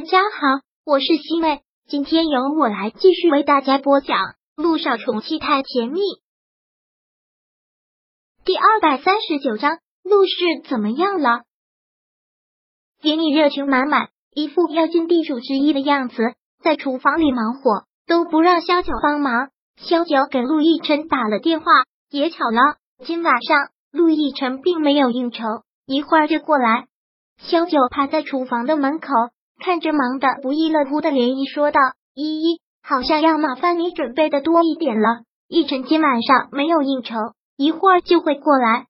大家好，我是西妹，今天由我来继续为大家播讲《陆少宠妻太甜蜜》第二百三十九章。陆氏怎么样了？连毅热情满满，一副要尽地主之谊的样子，在厨房里忙活，都不让萧九帮忙。萧九给陆亦辰打了电话，也巧了，今晚上陆亦辰并没有应酬，一会儿就过来。萧九趴在厨房的门口。看着忙得不亦乐乎的涟漪，说道：“依依，好像要麻烦你准备的多一点了。奕晨今晚上没有应酬，一会儿就会过来。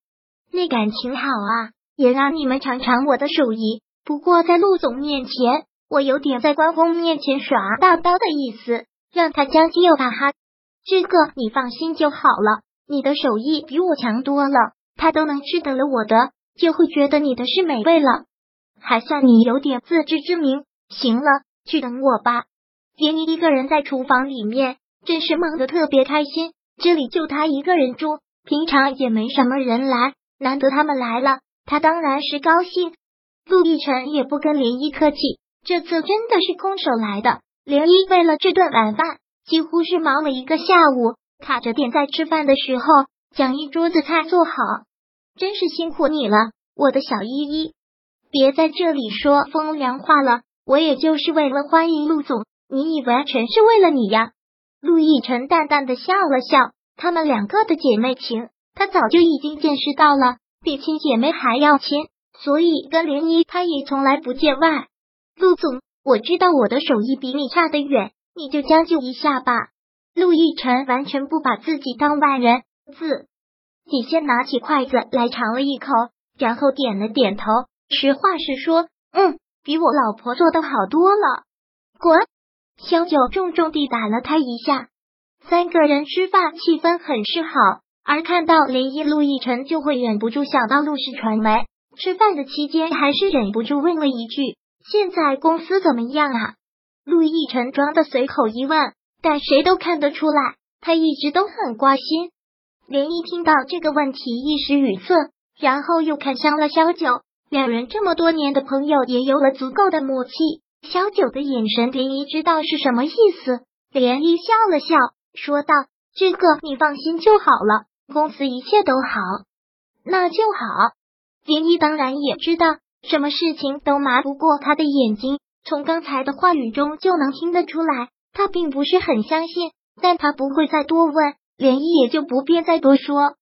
那感情好啊，也让你们尝尝我的手艺。不过在陆总面前，我有点在关公面前耍大刀的意思，让他将就吧哈。这个你放心就好了，你的手艺比我强多了，他都能吃得了我的，就会觉得你的是美味了。”还算你有点自知之明。行了，去等我吧。连妮一个人在厨房里面，真是忙得特别开心。这里就他一个人住，平常也没什么人来，难得他们来了，他当然是高兴。陆亦辰也不跟连依客气，这次真的是空手来的。连依为了这顿晚饭，几乎是忙了一个下午，卡着点在吃饭的时候将一桌子菜做好，真是辛苦你了，我的小依依。别在这里说风凉话了，我也就是为了欢迎陆总，你以为全是为了你呀？陆亦辰淡淡的笑了笑，他们两个的姐妹情，他早就已经见识到了，比亲姐妹还要亲，所以跟林一他也从来不见外。陆总，我知道我的手艺比你差得远，你就将就一下吧。陆亦辰完全不把自己当外人，自己先拿起筷子来尝了一口，然后点了点头。实话实说，嗯，比我老婆做的好多了。滚！萧九重重地打了他一下。三个人吃饭，气氛很是好。而看到连依陆亦辰，就会忍不住想到陆氏传媒。吃饭的期间，还是忍不住问了一句：“现在公司怎么样啊？”陆亦辰装的随口一问，但谁都看得出来，他一直都很挂心。连依听到这个问题，一时语塞，然后又看向了萧九。两人这么多年的朋友也有了足够的默契。小九的眼神，涟漪知道是什么意思。涟漪笑了笑，说道：“这个你放心就好了，公司一切都好，那就好。”涟漪当然也知道，什么事情都瞒不过他的眼睛。从刚才的话语中就能听得出来，他并不是很相信，但他不会再多问，涟漪也就不便再多说。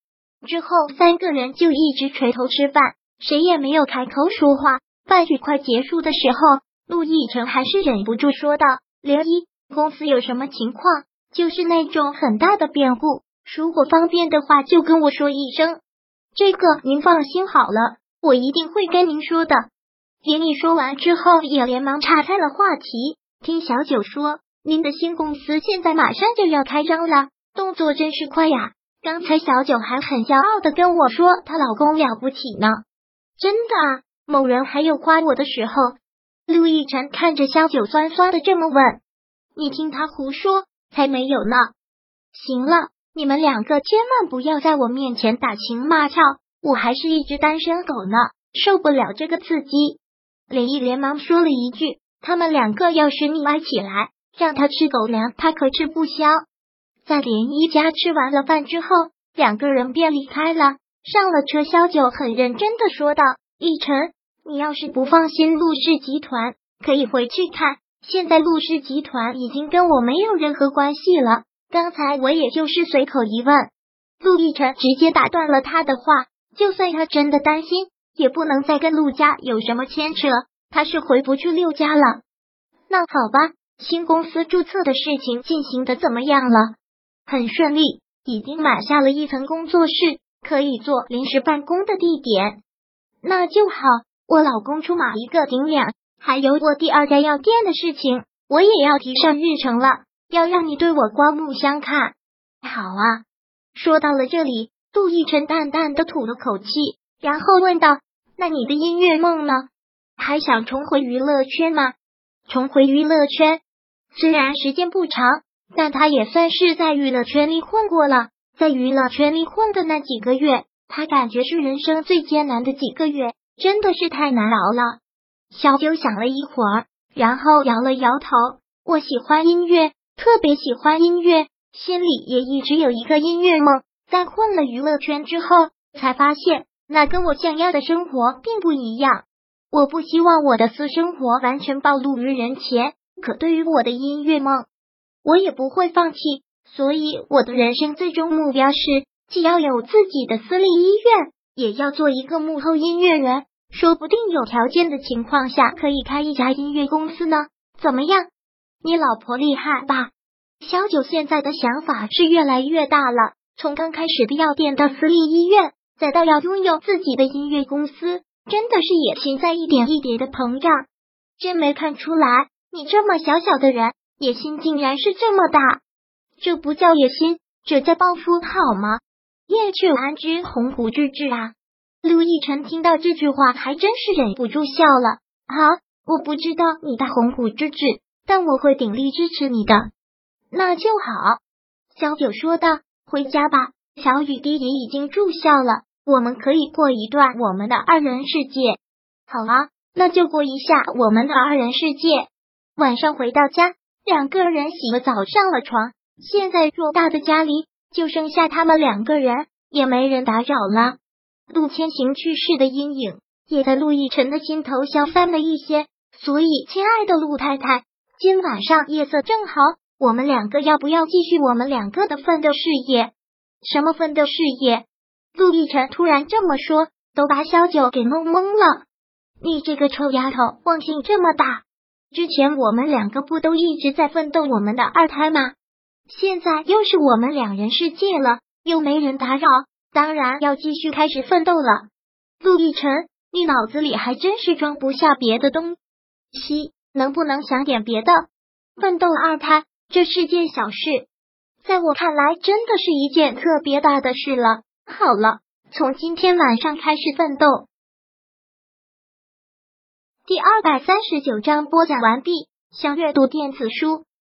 之后，三个人就一直垂头吃饭。谁也没有开口说话。饭局快结束的时候，陆亦辰还是忍不住说道：“连一，公司有什么情况？就是那种很大的变故，如果方便的话，就跟我说一声。这个您放心好了，我一定会跟您说的。”连依说完之后，也连忙岔开了话题。听小九说，您的新公司现在马上就要开张了，动作真是快呀！刚才小九还很骄傲的跟我说，她老公了不起呢。真的啊！某人还有夸我的时候。陆亦辰看着萧九酸酸的这么问：“你听他胡说，才没有呢。”行了，你们两个千万不要在我面前打情骂俏，我还是一只单身狗呢，受不了这个刺激。林毅连忙说了一句：“他们两个要是腻歪起来，让他吃狗粮，他可吃不消。”在林一家吃完了饭之后，两个人便离开了。上了车，萧九很认真的说道：“奕晨，你要是不放心陆氏集团，可以回去看。现在陆氏集团已经跟我没有任何关系了。刚才我也就是随口一问。”陆亦辰直接打断了他的话：“就算他真的担心，也不能再跟陆家有什么牵扯。他是回不去陆家了。那好吧，新公司注册的事情进行的怎么样了？很顺利，已经买下了一层工作室。”可以做临时办公的地点，那就好。我老公出马一个顶两，还有我第二家药店的事情，我也要提上日程了，要让你对我刮目相看。好啊。说到了这里，杜奕晨淡淡的吐了口气，然后问道：“那你的音乐梦呢？还想重回娱乐圈吗？重回娱乐圈，虽然时间不长，但他也算是在娱乐圈里混过了。”在娱乐圈里混的那几个月，他感觉是人生最艰难的几个月，真的是太难熬了。小九想了一会儿，然后摇了摇头。我喜欢音乐，特别喜欢音乐，心里也一直有一个音乐梦。在混了娱乐圈之后，才发现那跟我想要的生活并不一样。我不希望我的私生活完全暴露于人前，可对于我的音乐梦，我也不会放弃。所以，我的人生最终目标是，既要有自己的私立医院，也要做一个幕后音乐人。说不定有条件的情况下，可以开一家音乐公司呢？怎么样？你老婆厉害吧？小九现在的想法是越来越大了，从刚开始的药店到私立医院，再到要拥有自己的音乐公司，真的是野心在一点一点的膨胀。真没看出来，你这么小小的人，野心竟然是这么大。这不叫野心，这叫报复，好吗？燕雀安知鸿鹄之志啊！陆亦辰听到这句话，还真是忍不住笑了。好，我不知道你的鸿鹄之志，但我会鼎力支持你的。那就好，小九说道。回家吧，小雨滴也已经住校了，我们可以过一段我们的二人世界。好啊，那就过一下我们的二人世界。晚上回到家，两个人洗了澡，上了床。现在偌大的家里，就剩下他们两个人，也没人打扰了。陆千行去世的阴影也在陆亦辰的心头消散了一些，所以，亲爱的陆太太，今晚上夜色正好，我们两个要不要继续我们两个的奋斗事业？什么奋斗事业？陆亦辰突然这么说，都把小九给弄懵了。你这个臭丫头，忘性这么大！之前我们两个不都一直在奋斗我们的二胎吗？现在又是我们两人世界了，又没人打扰。当然要继续开始奋斗了，陆亦辰，你脑子里还真是装不下别的东西，能不能想点别的？奋斗二胎，这是件小事，在我看来，真的是一件特别大的事了。好了，从今天晚上开始奋斗。第二百三十九章播讲完毕。想阅读电子书，